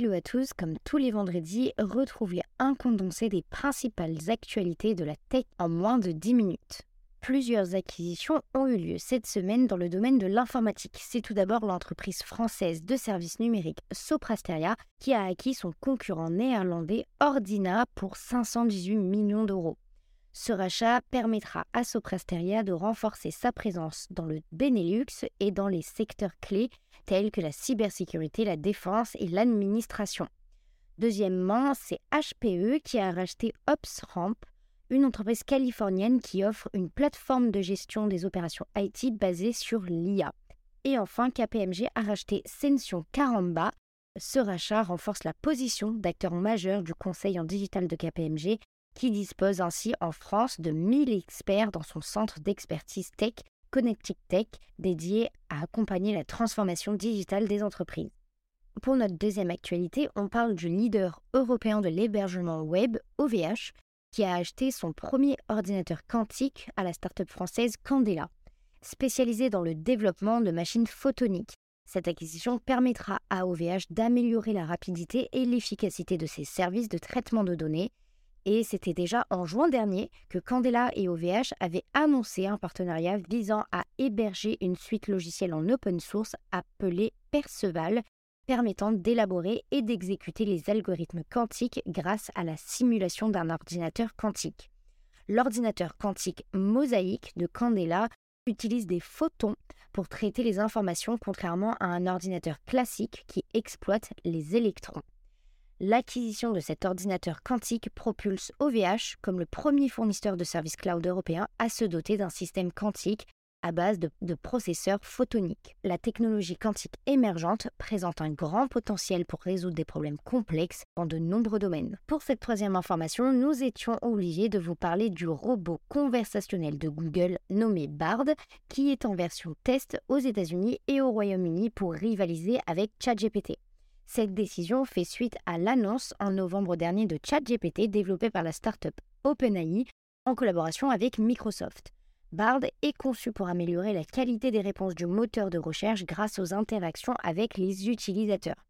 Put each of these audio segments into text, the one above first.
Hello à tous, comme tous les vendredis, retrouvez un condensé des principales actualités de la tech en moins de 10 minutes. Plusieurs acquisitions ont eu lieu cette semaine dans le domaine de l'informatique. C'est tout d'abord l'entreprise française de services numériques Soprasteria qui a acquis son concurrent néerlandais Ordina pour 518 millions d'euros. Ce rachat permettra à Soprasteria de renforcer sa présence dans le Benelux et dans les secteurs clés tels que la cybersécurité, la défense et l'administration. Deuxièmement, c'est HPE qui a racheté OpsRamp, une entreprise californienne qui offre une plateforme de gestion des opérations IT basée sur l'IA. Et enfin, KPMG a racheté Sension Caramba. Ce rachat renforce la position d'acteur majeur du conseil en digital de KPMG qui dispose ainsi en France de 1000 experts dans son centre d'expertise tech Connectic Tech dédié à accompagner la transformation digitale des entreprises. Pour notre deuxième actualité, on parle du leader européen de l'hébergement web, OVH, qui a acheté son premier ordinateur quantique à la start-up française Candela, spécialisée dans le développement de machines photoniques. Cette acquisition permettra à OVH d'améliorer la rapidité et l'efficacité de ses services de traitement de données et c'était déjà en juin dernier que Candela et OVH avaient annoncé un partenariat visant à héberger une suite logicielle en open source appelée Perceval, permettant d'élaborer et d'exécuter les algorithmes quantiques grâce à la simulation d'un ordinateur quantique. L'ordinateur quantique Mosaic de Candela utilise des photons pour traiter les informations contrairement à un ordinateur classique qui exploite les électrons. L'acquisition de cet ordinateur quantique propulse OVH comme le premier fournisseur de services cloud européen à se doter d'un système quantique à base de, processeurs photoniques. La technologie quantique émergente présente un grand potentiel pour résoudre des problèmes complexes dans de nombreux domaines. Pour cette troisième information, nous étions obligés de vous parler du robot conversationnel de Google nommé Bard, qui est en version test aux États-Unis et au Royaume-Uni pour rivaliser avec ChatGPT. Cette décision fait suite à l'annonce en novembre dernier de ChatGPT développé par la startup OpenAI en collaboration avec Microsoft. Bard est conçu pour améliorer la qualité des réponses du moteur de recherche grâce aux interactions avec les utilisateurs.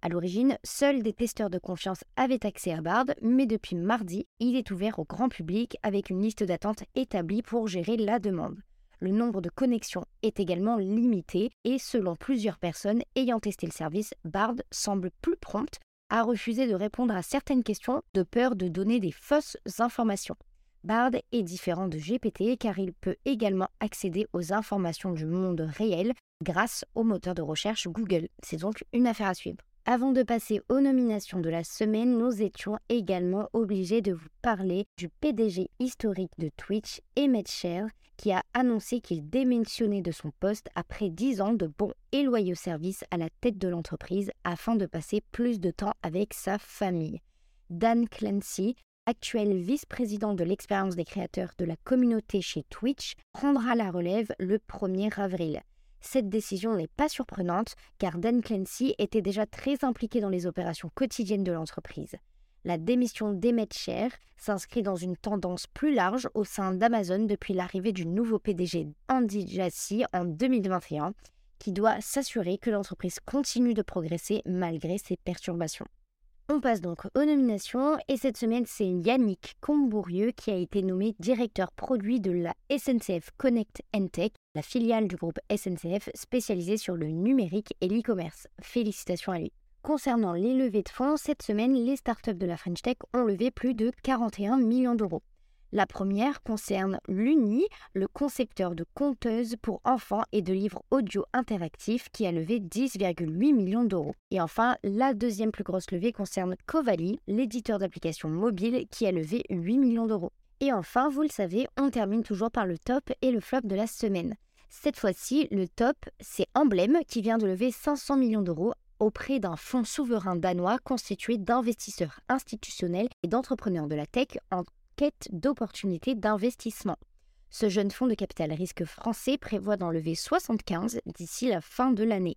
À l'origine, seuls des testeurs de confiance avaient accès à Bard, mais depuis mardi, il est ouvert au grand public avec une liste d'attente établie pour gérer la demande le nombre de connexions est également limité et selon plusieurs personnes ayant testé le service, Bard semble plus prompte à refuser de répondre à certaines questions de peur de donner des fausses informations. Bard est différent de GPT car il peut également accéder aux informations du monde réel grâce au moteur de recherche Google. C'est donc une affaire à suivre. Avant de passer aux nominations de la semaine, nous étions également obligés de vous parler du PDG historique de Twitch, Emmett Shear, qui a annoncé qu'il démissionnait de son poste après 10 ans de bons et loyaux services à la tête de l'entreprise afin de passer plus de temps avec sa famille. Dan Clancy, actuel vice-président de l'expérience des créateurs de la communauté chez Twitch, prendra la relève le 1er avril. Cette décision n'est pas surprenante car Dan Clancy était déjà très impliqué dans les opérations quotidiennes de l'entreprise. La démission d'Emmet Cher s'inscrit dans une tendance plus large au sein d'Amazon depuis l'arrivée du nouveau PDG Andy Jassy en 2021, qui doit s'assurer que l'entreprise continue de progresser malgré ces perturbations. On passe donc aux nominations et cette semaine c'est Yannick Combourieux qui a été nommé directeur produit de la SNCF Connect Tech, la filiale du groupe SNCF spécialisée sur le numérique et l'e-commerce. Félicitations à lui. Concernant les levées de fonds, cette semaine, les startups de la French Tech ont levé plus de 41 millions d'euros. La première concerne l'UNI, le concepteur de compteuses pour enfants et de livres audio interactifs qui a levé 10,8 millions d'euros. Et enfin, la deuxième plus grosse levée concerne Covali, l'éditeur d'applications mobiles qui a levé 8 millions d'euros. Et enfin, vous le savez, on termine toujours par le top et le flop de la semaine. Cette fois-ci, le top, c'est Emblem qui vient de lever 500 millions d'euros auprès d'un fonds souverain danois constitué d'investisseurs institutionnels et d'entrepreneurs de la tech en quête d'opportunités d'investissement. Ce jeune fonds de capital risque français prévoit d'en lever 75 d'ici la fin de l'année.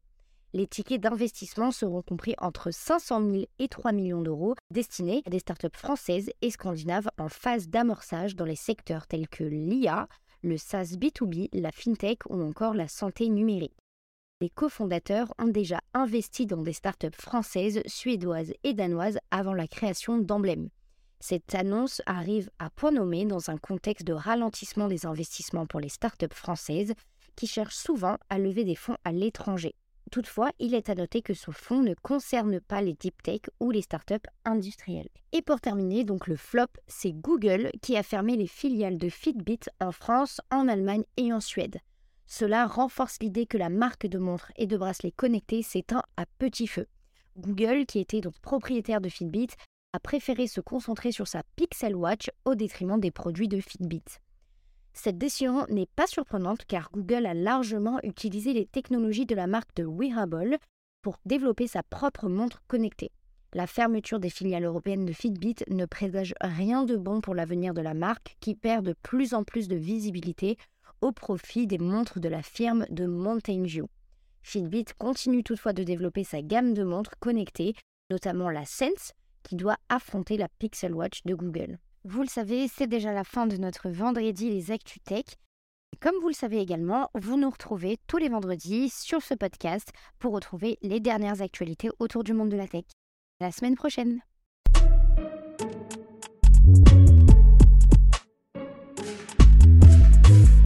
Les tickets d'investissement seront compris entre 500 000 et 3 millions d'euros destinés à des startups françaises et scandinaves en phase d'amorçage dans les secteurs tels que l'IA, le SaaS B2B, la FinTech ou encore la santé numérique. Les cofondateurs ont déjà investi dans des startups françaises, suédoises et danoises avant la création d'Emblème. Cette annonce arrive à point nommé dans un contexte de ralentissement des investissements pour les startups françaises qui cherchent souvent à lever des fonds à l'étranger. Toutefois, il est à noter que ce fonds ne concerne pas les deep tech ou les startups industrielles. Et pour terminer, donc le flop, c'est Google qui a fermé les filiales de Fitbit en France, en Allemagne et en Suède. Cela renforce l'idée que la marque de montres et de bracelets connectés s'éteint à petit feu. Google, qui était donc propriétaire de Fitbit, a préféré se concentrer sur sa Pixel Watch au détriment des produits de Fitbit. Cette décision n'est pas surprenante car Google a largement utilisé les technologies de la marque de Wearable pour développer sa propre montre connectée. La fermeture des filiales européennes de Fitbit ne présage rien de bon pour l'avenir de la marque qui perd de plus en plus de visibilité au profit des montres de la firme de Mountain View. Fitbit continue toutefois de développer sa gamme de montres connectées, notamment la Sense, qui doit affronter la Pixel Watch de Google. Vous le savez, c'est déjà la fin de notre vendredi les Actu Tech. Comme vous le savez également, vous nous retrouvez tous les vendredis sur ce podcast pour retrouver les dernières actualités autour du monde de la tech. À la semaine prochaine